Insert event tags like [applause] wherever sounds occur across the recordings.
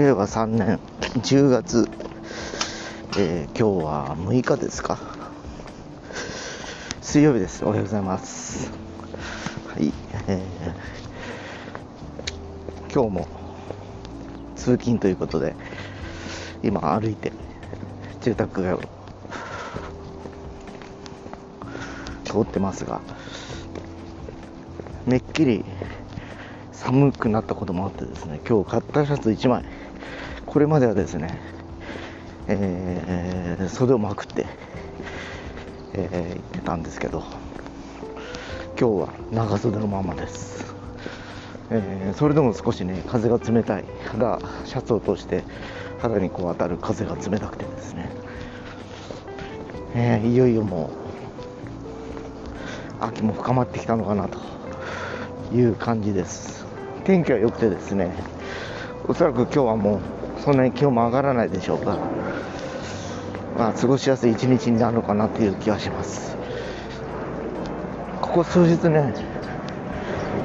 令和3年 [laughs] 10月、えー今日は6日ですか。水曜日です。おはようございます。はい、えー今日も通勤ということで今歩いて住宅街を通ってますがめっきり寒くなったこともあってですね今日買ったシャツ1枚これまではですね、えー袖をまくって、えー行ってたんですけど今日は長袖のままです、えーそれでも少しね風が冷たい肌シャツを通して肌にこう当たる風が冷たくてですね、えーいよいよもう秋も深まってきたのかなという感じです。天気は良くてですねおそらく今日はもうそんなに気温も上がらないでしょうか。まあ過ごしやすい一日になるのかなという気がします。ここ数日ね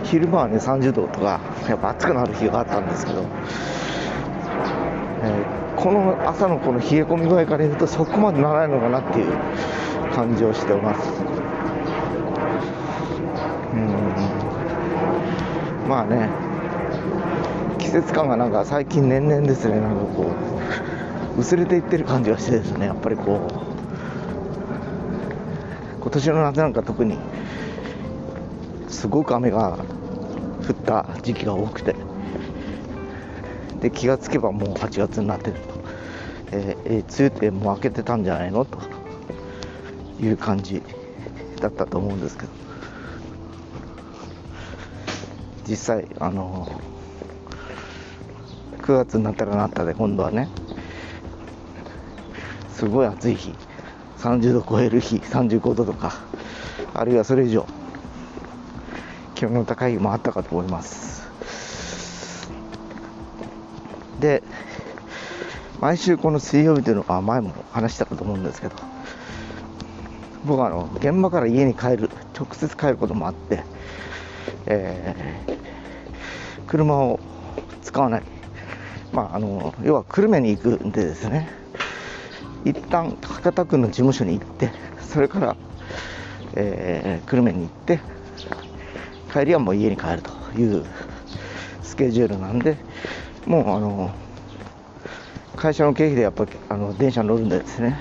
昼間はね30度とかやっぱ暑くなる日があったんですけど、えーこの朝のこの冷え込み具合から言うとそこまでならないのかなっていう感じをしておます。うん。まあね季節感がなんか最近年々ですね。なんかこう薄れていってる感じがしてですね。やっぱりこう今年の夏なんか特にすごく雨が降った時期が多くてで気がつけばもう8月になってると、えーえー梅雨ってもう明けてたんじゃないのという感じだったと思うんですけど。実際あの9月になったらなったで今度はね。すごい暑い日。30度超える日。35度とか。あるいはそれ以上。気温の高い日もあったかと思います。で毎週この水曜日というのは前も話したかと思うんですけど。僕はあの現場から家に帰る直接帰ることもあって、えー車を使わない、まあ、あの要は久留米に行くんでですね。一旦博多区の事務所に行ってそれから、えー久留米に行って帰りはもう家に帰るというスケジュールなんでもうあの会社の経費でやっぱあの電車に乗るんでですね。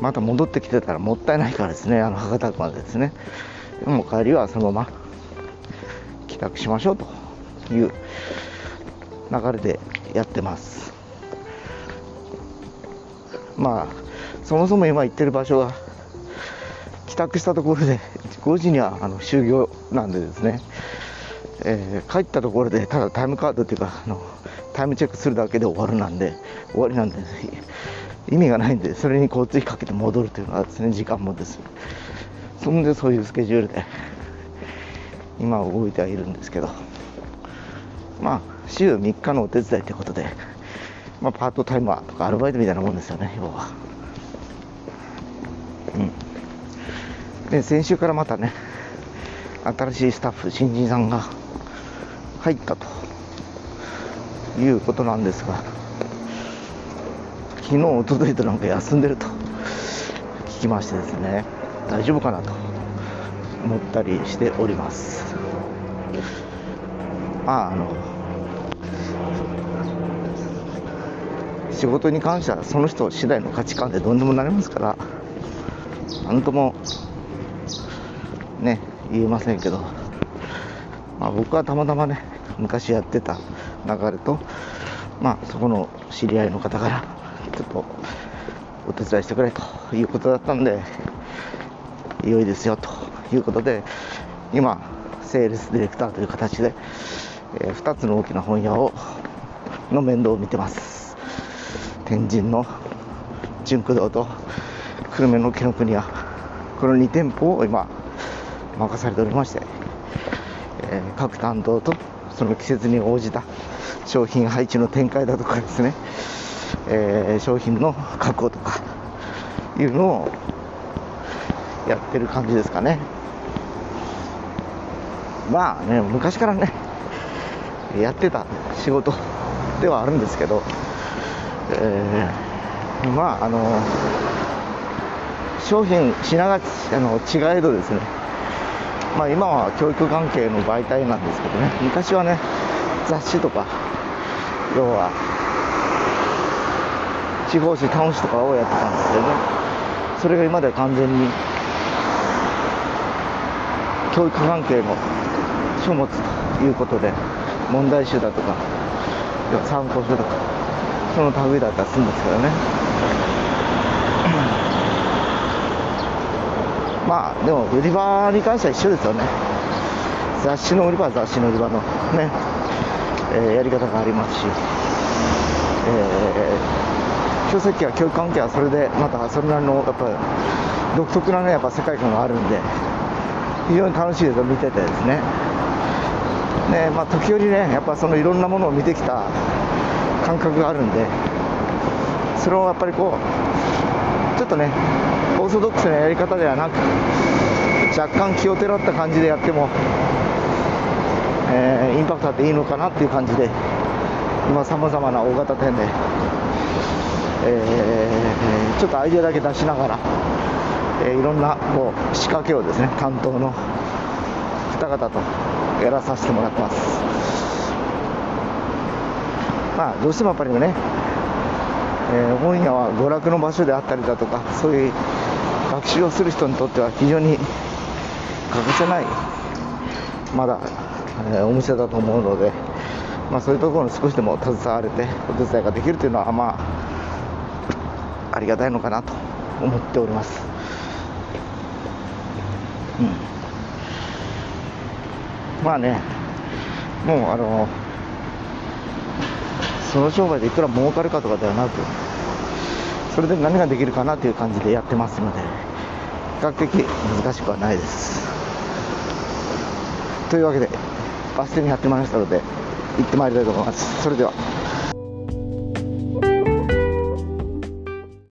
また戻ってきてたらもったいないからですね。あの博多区までですね。もう帰りはそのまま帰宅しましょうという流れでやってます。まあそもそも今行ってる場所が帰宅したところで5時にはあの終業なんでですね、えー帰ったところでただタイムカードっていうかあのタイムチェックするだけで終わるなんで終わりなんで意味がないんでそれに交通費かけて戻るというのはですね時間もです。そんでそういうスケジュールで今動いてはいるんですけど。まあ週3日のお手伝いということで、まあ、パートタイマーとかアルバイトみたいなもんですよね要は。うん。で先週からまたね新しいスタッフ新人さんが入ったということなんですが昨日おとといとなんか休んでると聞きましてですね大丈夫かなと思ったりしております。まああの仕事に関してはその人次第の価値観でどんでもなりますから何ともね言えませんけど、まあ、僕はたまたまね昔やってた流れとまあそこの知り合いの方からちょっとお手伝いしてくれということだったんで良いですよということで今セールスディレクターという形で、え2つの大きな本屋をの面倒を見てます。天神の純駆堂と久留米の紀ノ国屋この2店舗を今任されておりまして、えー各担当とその季節に応じた商品配置の展開だとかですね、えー商品の確保とかいうのをやってる感じですかね。まあね昔からねやってた仕事ではあるんですけど、えーまああの商品品があの違えどですね。まあ、今は教育関係の媒体なんですけどね。昔はね雑誌とか要は地方紙タウン紙とかをやってたんですけどね。それが今では完全に教育関係の書物ということで問題集だとか参考書とかその類だったりするんですけどね。[laughs] まあでも売り場に関しては一緒ですよね。雑誌の売り場は雑誌の売り場のね、えー、やり方がありますし、えー、書籍や教育関係はそれでまたそれなりのやっぱり独特なねやっぱ世界観があるんで非常に楽しいですよ。見ててですね。ねまあ時折ねやっぱそのいろんなものを見てきた感覚があるんでそれをやっぱりこうちょっとねオーソドックスなやり方ではなく若干気をてらった感じでやっても、えー、インパクトあっていいのかなっていう感じで今さまざまな大型店で、えー、ちょっとアイデアだけ出しながら、えー、いろんなこう仕掛けをですね担当の方々とやらさせてもらってます。まあどうしてもやっぱりねえー、本屋は娯楽の場所であったりだとかそういう学習をする人にとっては非常に欠かせないまだ、えー、お店だと思うので、まあ、そういうところに少しでも携われてお手伝いができるというのはまあありがたいのかなと思っております。うん、まあねもうあのその商売でいくら儲かるかとかではなくそれで何ができるかなという感じでやってますので比較的難しくはないです。というわけでバス停にやってまいりましたので行ってまいりたいと思います。それでは。